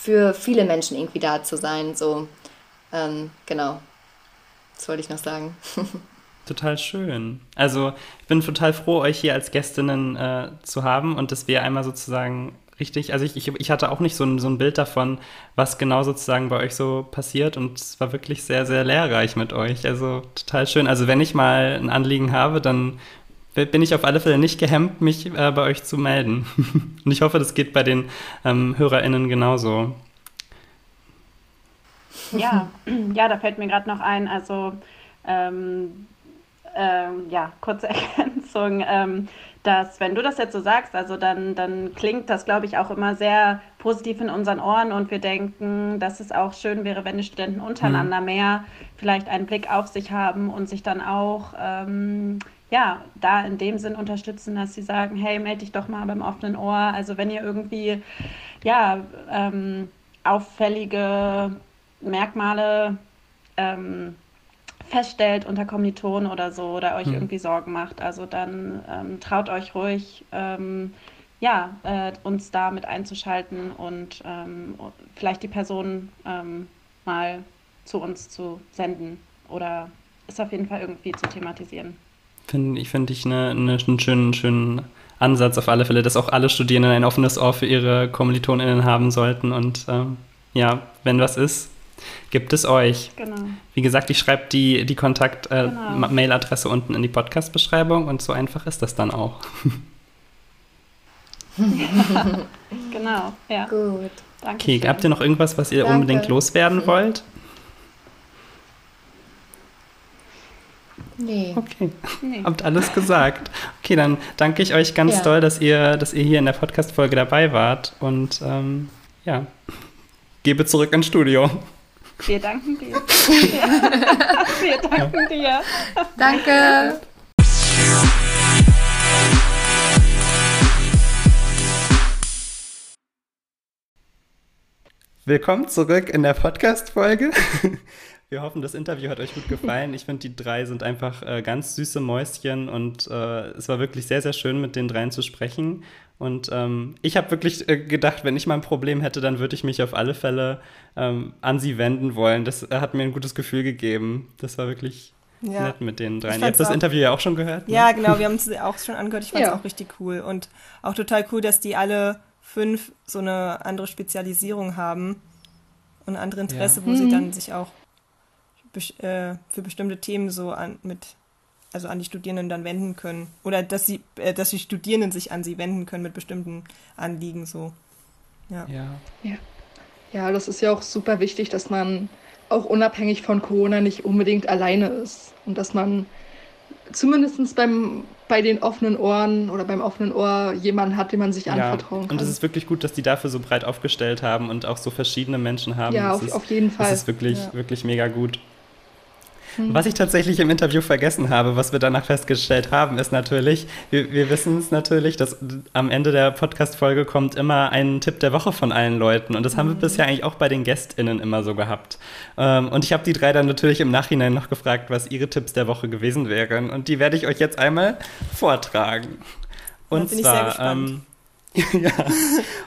für viele Menschen irgendwie da zu sein. So, ähm, genau. Das wollte ich noch sagen. (laughs) Total schön. Also ich bin total froh, euch hier als Gästinnen äh, zu haben und dass wir einmal sozusagen richtig, also ich, ich, ich hatte auch nicht so ein, so ein Bild davon, was genau sozusagen bei euch so passiert und es war wirklich sehr, sehr lehrreich mit euch. Also total schön. Also wenn ich mal ein Anliegen habe, dann bin ich auf alle Fälle nicht gehemmt, mich äh, bei euch zu melden. (laughs) und ich hoffe, das geht bei den ähm, HörerInnen genauso. Ja, ja, da fällt mir gerade noch ein, also ähm, ähm, ja, kurze (laughs) Ergänzung, ähm, dass wenn du das jetzt so sagst, also dann, dann klingt das, glaube ich, auch immer sehr positiv in unseren Ohren und wir denken, dass es auch schön wäre, wenn die Studenten untereinander mhm. mehr vielleicht einen Blick auf sich haben und sich dann auch ähm, ja, da in dem Sinn unterstützen, dass sie sagen, hey, melde dich doch mal beim offenen Ohr. Also wenn ihr irgendwie ja, ähm, auffällige Merkmale ähm, feststellt unter Kommilitonen oder so oder euch hm. irgendwie Sorgen macht. Also dann ähm, traut euch ruhig, ähm, ja, äh, uns da mit einzuschalten und ähm, vielleicht die Person ähm, mal zu uns zu senden oder ist auf jeden Fall irgendwie zu thematisieren. Finde ich, finde ich eine, eine, einen schönen, schönen Ansatz auf alle Fälle, dass auch alle Studierenden ein offenes Ohr für ihre KommilitonInnen haben sollten und ähm, ja, wenn was ist, gibt es euch. Genau. Wie gesagt, ich schreibe die, die Kontakt-Mail-Adresse äh, genau. unten in die Podcast-Beschreibung und so einfach ist das dann auch. ja, (laughs) genau, ja. Gut. Danke. Okay, habt ihr noch irgendwas, was ihr Danke. unbedingt loswerden wollt? Nee. Okay. Nee. Habt alles gesagt. Okay, dann danke ich euch ganz ja. doll, dass ihr, dass ihr hier in der Podcast-Folge dabei wart. Und ähm, ja, gebe zurück ins Studio. Wir danken dir. (laughs) Wir danken dir. Danke. Willkommen zurück in der Podcast-Folge. Wir hoffen, das Interview hat euch gut gefallen. Ich finde, die drei sind einfach äh, ganz süße Mäuschen und äh, es war wirklich sehr, sehr schön, mit den dreien zu sprechen. Und ähm, ich habe wirklich äh, gedacht, wenn ich mal ein Problem hätte, dann würde ich mich auf alle Fälle ähm, an sie wenden wollen. Das äh, hat mir ein gutes Gefühl gegeben. Das war wirklich ja. nett mit den dreien. Ihr habt das Interview ja auch schon gehört. Ne? Ja, genau, wir haben es auch schon angehört. Ich fand es ja. auch richtig cool. Und auch total cool, dass die alle fünf so eine andere Spezialisierung haben und andere Interesse, ja. wo mhm. sie dann sich auch äh, für bestimmte Themen so an, mit, also an die Studierenden dann wenden können. Oder dass sie, äh, dass die Studierenden sich an sie wenden können mit bestimmten Anliegen so. Ja. ja. Ja. Ja, das ist ja auch super wichtig, dass man auch unabhängig von Corona nicht unbedingt alleine ist. Und dass man zumindest beim, bei den offenen Ohren oder beim offenen Ohr jemanden hat, dem man sich ja, anvertrauen kann. Und es ist wirklich gut, dass die dafür so breit aufgestellt haben und auch so verschiedene Menschen haben. Ja, auf, ist, auf, jeden Fall. Das ist wirklich, ja. wirklich mega gut. Mhm. Was ich tatsächlich im Interview vergessen habe, was wir danach festgestellt haben, ist natürlich, wir, wir wissen es natürlich, dass am Ende der Podcast-Folge kommt immer ein Tipp der Woche von allen Leuten. Und das mhm. haben wir mhm. bisher eigentlich auch bei den GästInnen immer so gehabt. Ähm, und ich habe die drei dann natürlich im Nachhinein noch gefragt, was ihre Tipps der Woche gewesen wären. Und die werde ich euch jetzt einmal vortragen. Und zwar, ähm, (laughs) ja.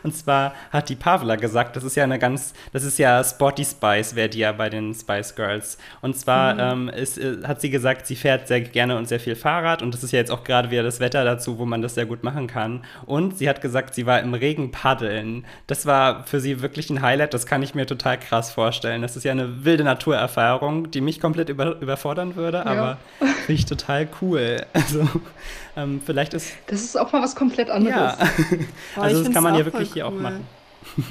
Und zwar hat die Pavla gesagt, das ist ja eine ganz, das ist ja Sporty Spice, wäre die ja bei den Spice Girls. Und zwar mhm. ähm, ist, äh, hat sie gesagt, sie fährt sehr gerne und sehr viel Fahrrad und das ist ja jetzt auch gerade wieder das Wetter dazu, wo man das sehr gut machen kann. Und sie hat gesagt, sie war im Regen paddeln. Das war für sie wirklich ein Highlight, das kann ich mir total krass vorstellen. Das ist ja eine wilde Naturerfahrung, die mich komplett über, überfordern würde, ja. aber (laughs) finde ich total cool. (laughs) Also ähm, vielleicht ist. Das ist auch mal was komplett anderes. Ja. (laughs) also das kann man ja wirklich cool. hier auch machen. (laughs)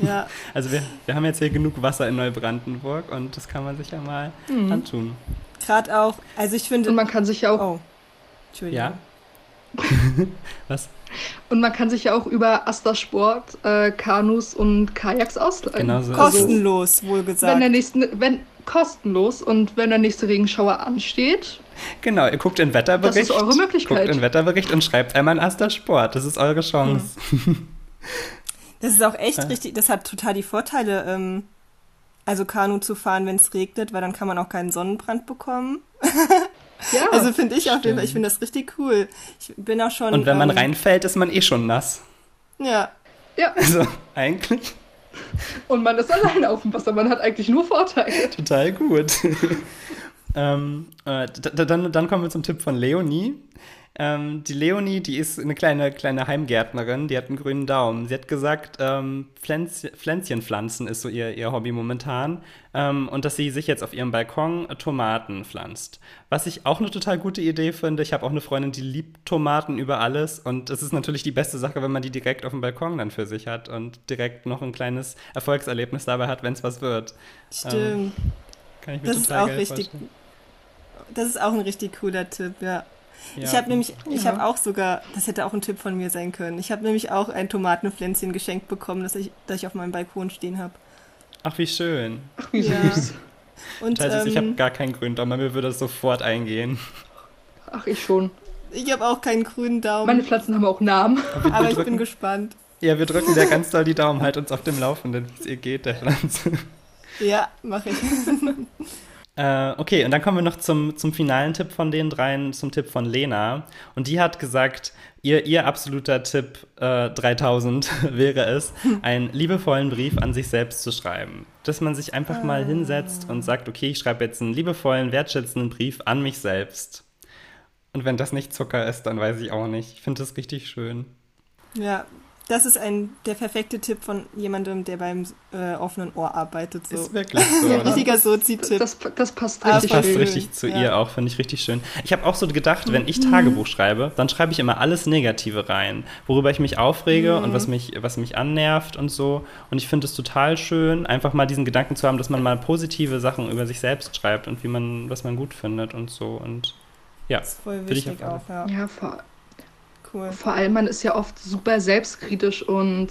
Ja. Also wir, wir haben jetzt hier genug Wasser in Neubrandenburg und das kann man sich ja mal mhm. antun. Gerade auch, also ich finde. Und man kann sich ja auch. Oh. Entschuldigung. Ja. Was? Und man kann sich ja auch über Asta Sport, äh, Kanus und Kajaks ausleihen. Genau so kostenlos, wohl gesagt. Wenn der nächste, wenn kostenlos und wenn der nächste Regenschauer ansteht. (laughs) Genau, ihr guckt in Wetterbericht. Das ist eure Möglichkeit. Guckt in Wetterbericht und schreibt einmal in Asta Sport. Das ist eure Chance. Hm. Das ist auch echt (laughs) ja. richtig. Das hat total die Vorteile, ähm, also Kanu zu fahren, wenn es regnet, weil dann kann man auch keinen Sonnenbrand bekommen. (laughs) Ja, also finde ich auf jeden Fall, ich finde das richtig cool. Ich bin auch schon. Und wenn man ähm, reinfällt, ist man eh schon nass. Ja. Ja. Also eigentlich. Und man ist alleine auf dem Wasser, man hat eigentlich nur Vorteile. Total gut. Ähm, äh, dann, dann kommen wir zum Tipp von Leonie. Ähm, die Leonie, die ist eine kleine, kleine Heimgärtnerin, die hat einen grünen Daumen. Sie hat gesagt, ähm, Pflänz Pflänzchenpflanzen ist so ihr, ihr Hobby momentan ähm, und dass sie sich jetzt auf ihrem Balkon Tomaten pflanzt. Was ich auch eine total gute Idee finde. Ich habe auch eine Freundin, die liebt Tomaten über alles und es ist natürlich die beste Sache, wenn man die direkt auf dem Balkon dann für sich hat und direkt noch ein kleines Erfolgserlebnis dabei hat, wenn es was wird. Stimmt. Ähm, kann ich mir das total ist auch richtig. Vorstellen. Das ist auch ein richtig cooler Tipp, ja. Ja. Ich habe nämlich, ich habe auch sogar, das hätte auch ein Tipp von mir sein können. Ich habe nämlich auch ein Tomatenpflänzchen geschenkt bekommen, das ich, das ich auf meinem Balkon stehen habe. Ach, wie schön. Ach, wie ja. süß. Und, das heißt, ähm, ich habe gar keinen grünen Daumen, mir würde das sofort eingehen. Ach, ich schon. Ich habe auch keinen grünen Daumen. Meine Pflanzen haben auch Namen. Aber, Aber ich drücken, bin gespannt. Ja, wir drücken dir ganz doll die Daumen, halt uns auf dem Laufenden, wie es ihr geht, der Pflanze. Ja, mache ich. (laughs) Äh, okay, und dann kommen wir noch zum, zum finalen Tipp von den dreien, zum Tipp von Lena. Und die hat gesagt, ihr, ihr absoluter Tipp äh, 3000 (laughs) wäre es, einen liebevollen Brief an sich selbst zu schreiben. Dass man sich einfach mal hinsetzt und sagt, okay, ich schreibe jetzt einen liebevollen, wertschätzenden Brief an mich selbst. Und wenn das nicht Zucker ist, dann weiß ich auch nicht. Ich finde das richtig schön. Ja, das ist ein, der perfekte Tipp von jemandem, der beim äh, offenen Ohr arbeitet. So. Ist wirklich so. Ein richtiger Sozi-Tipp. Das, das, passt richtig. Das passt richtig zu ja. ihr auch, finde ich richtig schön. Ich habe auch so gedacht, wenn ich mhm. Tagebuch schreibe, dann schreibe ich immer alles Negative rein, worüber ich mich aufrege mhm. und was mich, was mich annervt und so. Und ich finde es total schön, einfach mal diesen Gedanken zu haben, dass man mal positive Sachen über sich selbst schreibt und wie man, was man gut findet und so. Und ja, das ist voll wichtig auch, ja. Ja, vor Cool. Vor allem, man ist ja oft super selbstkritisch und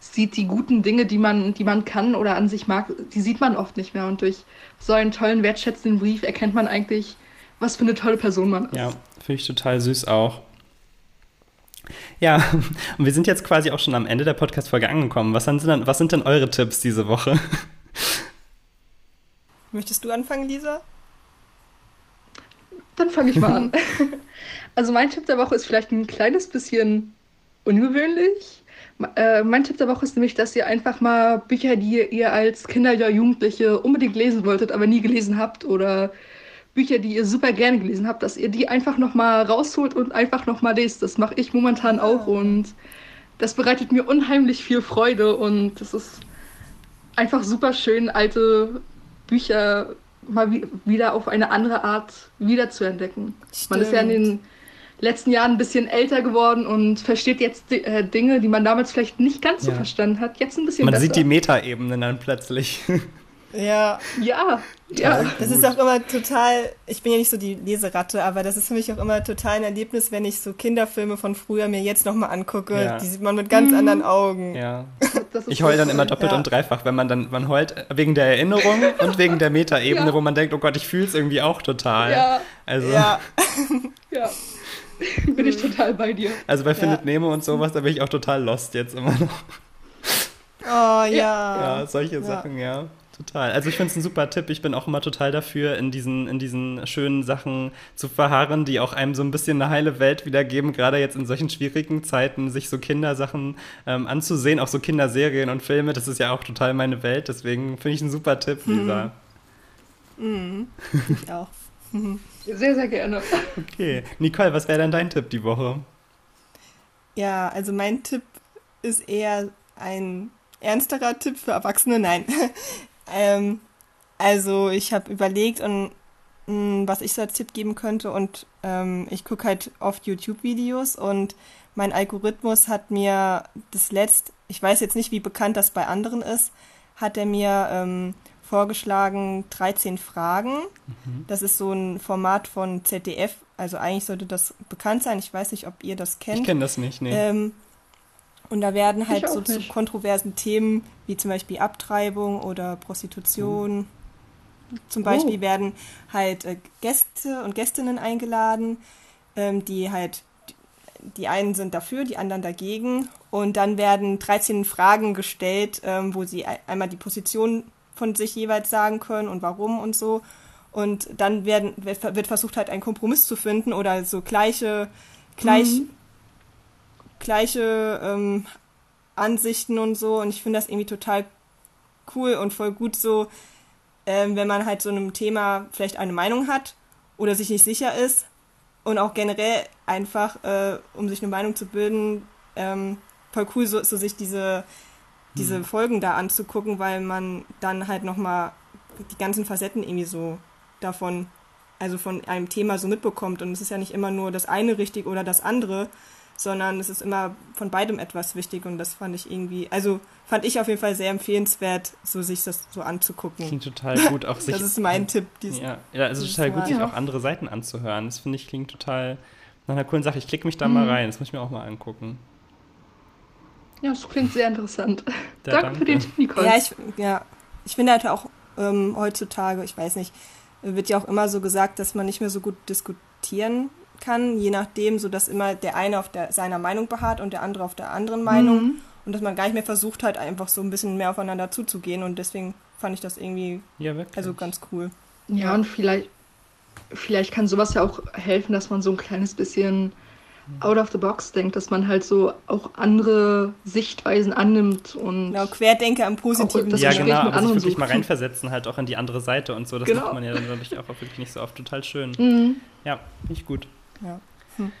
sieht die guten Dinge, die man, die man kann oder an sich mag, die sieht man oft nicht mehr. Und durch so einen tollen, wertschätzenden Brief erkennt man eigentlich, was für eine tolle Person man ist. Ja, finde ich total süß auch. Ja, (laughs) und wir sind jetzt quasi auch schon am Ende der Podcast-Folge angekommen. Was sind, denn, was sind denn eure Tipps diese Woche? Möchtest du anfangen, Lisa? Dann fange ich mal an. (laughs) Also mein Tipp der Woche ist vielleicht ein kleines bisschen ungewöhnlich. Äh, mein Tipp der Woche ist nämlich, dass ihr einfach mal Bücher, die ihr als Kinder oder Jugendliche unbedingt lesen wolltet, aber nie gelesen habt oder Bücher, die ihr super gerne gelesen habt, dass ihr die einfach noch mal rausholt und einfach noch mal lest. Das mache ich momentan auch und das bereitet mir unheimlich viel Freude und es ist einfach super schön, alte Bücher mal wieder auf eine andere Art wiederzuentdecken. Stimmt. Man ist ja in den letzten Jahren ein bisschen älter geworden und versteht jetzt äh, Dinge, die man damals vielleicht nicht ganz so verstanden hat, jetzt ein bisschen man besser. Man sieht die Metaebenen dann plötzlich. (laughs) Ja. Ja. Ja. Das ist auch immer total, ich bin ja nicht so die Leseratte, aber das ist für mich auch immer total ein Erlebnis, wenn ich so Kinderfilme von früher mir jetzt nochmal angucke. Ja. Die sieht man mit ganz mhm. anderen Augen. Ja. Ich heule dann immer doppelt ja. und dreifach, wenn man dann, man heult wegen der Erinnerung (laughs) und wegen der Metaebene, ja. wo man denkt, oh Gott, ich fühle es irgendwie auch total. Ja. Also. Ja. (laughs) ja. bin ich total bei dir. Also bei Findet Nemo und sowas, da bin ich auch total lost jetzt immer noch. Oh ja. Ja, solche Sachen, ja total. Also ich finde es ein super Tipp. Ich bin auch immer total dafür, in diesen, in diesen schönen Sachen zu verharren, die auch einem so ein bisschen eine heile Welt wiedergeben, gerade jetzt in solchen schwierigen Zeiten, sich so Kindersachen ähm, anzusehen, auch so Kinderserien und Filme. Das ist ja auch total meine Welt. Deswegen finde ich einen super Tipp, mhm. Lisa. Mhm. Ich auch. Sehr, sehr gerne. Okay. Nicole, was wäre denn dein Tipp die Woche? Ja, also mein Tipp ist eher ein ernsterer Tipp für Erwachsene. Nein. Ähm, also ich habe überlegt, und, mh, mm, was ich so als Tipp geben könnte und ähm, ich gucke halt oft YouTube-Videos und mein Algorithmus hat mir das letzte, ich weiß jetzt nicht, wie bekannt das bei anderen ist, hat er mir ähm, vorgeschlagen 13 Fragen. Mhm. Das ist so ein Format von ZDF, also eigentlich sollte das bekannt sein. Ich weiß nicht, ob ihr das kennt. Ich kenne das nicht, nee. Ähm, und da werden halt so nicht. zu kontroversen Themen wie zum Beispiel Abtreibung oder Prostitution. Mhm. Zum Beispiel oh. werden halt äh, Gäste und Gästinnen eingeladen, ähm, die halt, die einen sind dafür, die anderen dagegen. Und dann werden 13 Fragen gestellt, ähm, wo sie einmal die Position von sich jeweils sagen können und warum und so. Und dann werden, wird versucht halt einen Kompromiss zu finden oder so gleiche, gleich, mhm. Gleiche ähm, Ansichten und so. Und ich finde das irgendwie total cool und voll gut so, ähm, wenn man halt so einem Thema vielleicht eine Meinung hat oder sich nicht sicher ist und auch generell einfach, äh, um sich eine Meinung zu bilden, ähm, voll cool, so, so sich diese, diese hm. Folgen da anzugucken, weil man dann halt nochmal die ganzen Facetten irgendwie so davon, also von einem Thema so mitbekommt. Und es ist ja nicht immer nur das eine richtig oder das andere, sondern es ist immer von beidem etwas wichtig und das fand ich irgendwie, also fand ich auf jeden Fall sehr empfehlenswert, so sich das so anzugucken. Klingt total gut, auch (laughs) sich. das ist mein Tipp. ja, ja, es ist total gut, sich auch andere Seiten anzuhören. Das finde ich klingt total nach einer coolen Sache. Ich klicke mich da mhm. mal rein, das muss ich mir auch mal angucken. Ja, das klingt sehr interessant. Ja, (laughs) danke, danke, für den Tipp, Nicole. Ja, ich, ja, ich finde halt auch ähm, heutzutage, ich weiß nicht, wird ja auch immer so gesagt, dass man nicht mehr so gut diskutieren kann, je nachdem, so dass immer der eine auf der, seiner Meinung beharrt und der andere auf der anderen Meinung mhm. und dass man gar nicht mehr versucht halt einfach so ein bisschen mehr aufeinander zuzugehen und deswegen fand ich das irgendwie ja, also ganz cool. Ja, und vielleicht, vielleicht kann sowas ja auch helfen, dass man so ein kleines bisschen out of the box denkt, dass man halt so auch andere Sichtweisen annimmt und genau, Querdenker im Positiven. Das ja, genau, aber sich wirklich sucht. mal reinversetzen, halt auch in die andere Seite und so. Das genau. macht man ja dann wirklich auch wirklich nicht so oft. Total schön. Mhm. Ja, nicht gut. Ja. Hm.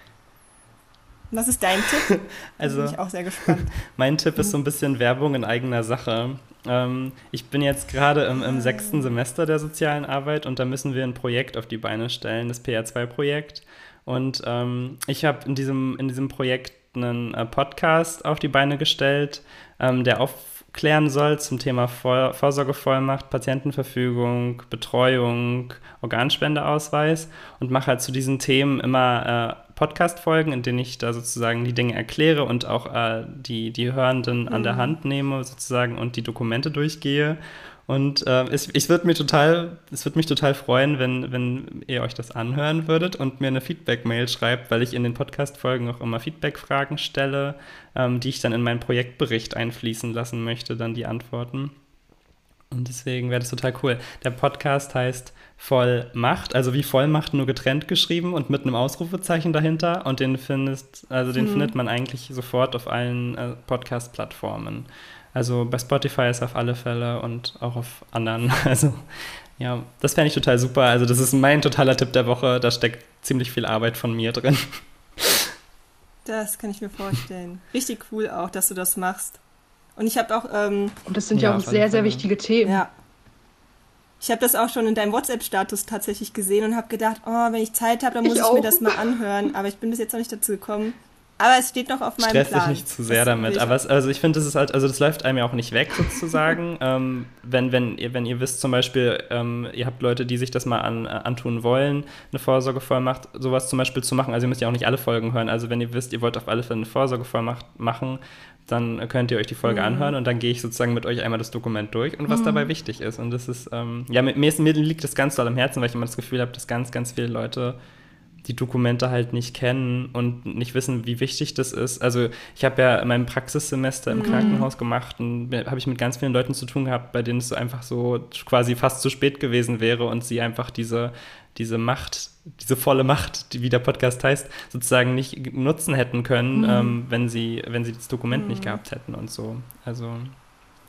Was ist dein Tipp? (laughs) Also, bin ich auch sehr gespannt. (laughs) mein Tipp ist so ein bisschen Werbung in eigener Sache. Ähm, ich bin jetzt gerade im, im, sechsten Semester der sozialen Arbeit und da müssen wir ein Projekt auf die Beine stellen, das PR2-Projekt. Und ähm, ich habe in diesem, in diesem Projekt einen äh, Podcast auf die Beine gestellt, ähm, der auf klären soll zum Thema Vor Vorsorgevollmacht, Patientenverfügung, Betreuung, Organspendeausweis und mache halt zu diesen Themen immer äh, Podcast-Folgen, in denen ich da sozusagen die Dinge erkläre und auch äh, die, die Hörenden mhm. an der mhm. Hand nehme sozusagen und die Dokumente durchgehe. Und äh, es, ich würde mir total, es würde mich total freuen, wenn, wenn ihr euch das anhören würdet und mir eine Feedback-Mail schreibt, weil ich in den Podcast-Folgen auch immer Feedback-Fragen stelle, ähm, die ich dann in meinen Projektbericht einfließen lassen möchte, dann die Antworten. Und deswegen wäre das total cool. Der Podcast heißt Vollmacht, also wie Vollmacht nur getrennt geschrieben und mit einem Ausrufezeichen dahinter. Und den findest, also den hm. findet man eigentlich sofort auf allen äh, Podcast-Plattformen. Also bei Spotify ist auf alle Fälle und auch auf anderen. (laughs) Also ja, das fände ich total super. Also das ist mein totaler Tipp der Woche. Da steckt ziemlich viel Arbeit von mir drin. (laughs) Das kann ich mir vorstellen. Richtig cool auch, dass du das machst. Und ich habe auch. Ähm, und das sind ja, ja auch sehr, sehr wichtige Themen. Ja. Ich habe das auch schon in deinem WhatsApp-Status tatsächlich gesehen und habe gedacht, oh, wenn ich Zeit habe, dann muss ich, ich mir das mal anhören. Aber ich bin bis jetzt noch nicht dazu gekommen. Aber es steht noch auf meinem Stress Plan. dich nicht zu sehr das damit. Aber es, also ich finde, das ist halt, also das läuft einem ja auch nicht weg sozusagen. (laughs) ähm, wenn, wenn, ihr, wenn ihr wisst zum Beispiel, ähm, ihr habt Leute, die sich das mal an, äh, antun wollen, eine Vorsorgevollmacht, sowas zum Beispiel zu machen. Also ihr müsst ja auch nicht alle Folgen hören. Also wenn ihr wisst, ihr wollt auf alle Fälle eine Vorsorgevollmacht machen, dann könnt ihr euch die Folge mhm. anhören und dann gehe ich sozusagen mit euch einmal das Dokument durch und was mhm. dabei wichtig ist. Und das ist, ähm, ja, mir, mir liegt das ganz doll am Herzen, weil ich immer das Gefühl habe, dass ganz, ganz viele Leute die Dokumente halt nicht kennen und nicht wissen, wie wichtig das ist. Also ich habe ja mein Praxissemester im mhm. Krankenhaus gemacht und habe ich mit ganz vielen Leuten zu tun gehabt, bei denen es so einfach so quasi fast zu spät gewesen wäre und sie einfach diese, diese Macht, diese volle Macht, die, wie der Podcast heißt, sozusagen nicht nutzen hätten können, mhm. ähm, wenn, sie, wenn sie das Dokument mhm. nicht gehabt hätten und so. Also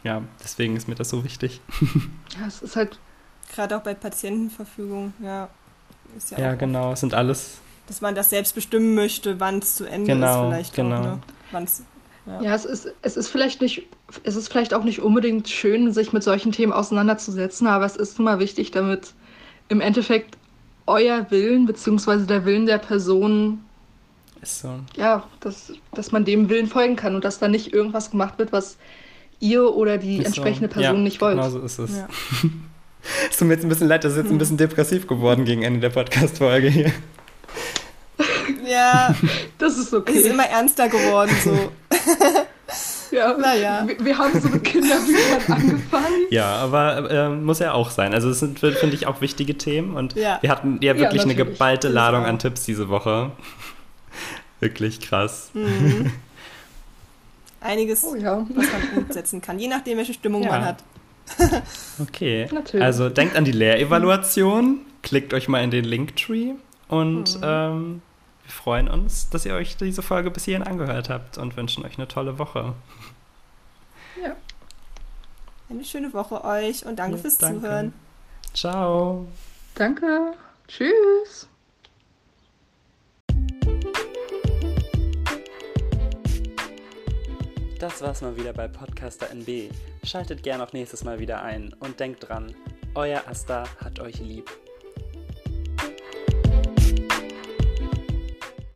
ja, deswegen ist mir das so wichtig. (laughs) Ja, es ist halt gerade auch bei Patientenverfügung, ja, ist ja, ja genau, es sind alles. Dass man das selbst bestimmen möchte, wann es zu Ende genau, ist, vielleicht genau. auch, ne? Wann's, ja. ja, es ist, es ist vielleicht nicht, es ist vielleicht auch nicht unbedingt schön, sich mit solchen Themen auseinanderzusetzen, aber es ist nun mal wichtig, damit im Endeffekt euer Willen beziehungsweise der Willen der Person ist so. Ja, dass, dass man dem Willen folgen kann und dass da nicht irgendwas gemacht wird, was ihr oder die ist entsprechende so. Person ja, nicht wollt. Genau so ist es. Ja. (laughs) Es tut mir jetzt ein bisschen leid, das ist jetzt ein bisschen depressiv geworden gegen Ende der Podcast-Folge hier. Ja, das ist okay. Ist immer ernster geworden so. (laughs) Ja, naja. Wir, wir, haben so mit Kinderbüchern angefangen. Ja, aber äh, muss ja auch sein. Also es sind, finde ich, auch wichtige Themen und ja. wir hatten ja wirklich ja, eine geballte Ladung an Tipps diese Woche. (laughs) wirklich krass. Mhm. (laughs) Einiges, oh, ja. was man umsetzen kann, je nachdem, welche Stimmung man hat. (laughs) okay. Natürlich. Also denkt an die Lehrevaluation. klickt euch mal in den Linktree und mhm. ähm, wir freuen uns, dass ihr euch diese Folge bis hierhin angehört habt und wünschen euch eine tolle Woche. Ja. Eine schöne Woche euch und danke ja, fürs danke. Zuhören. Ciao. Danke. Tschüss. Das war's mal wieder bei Podcaster NB. Schaltet gern auch nächstes Mal wieder ein und denkt dran, euer Asta hat euch lieb.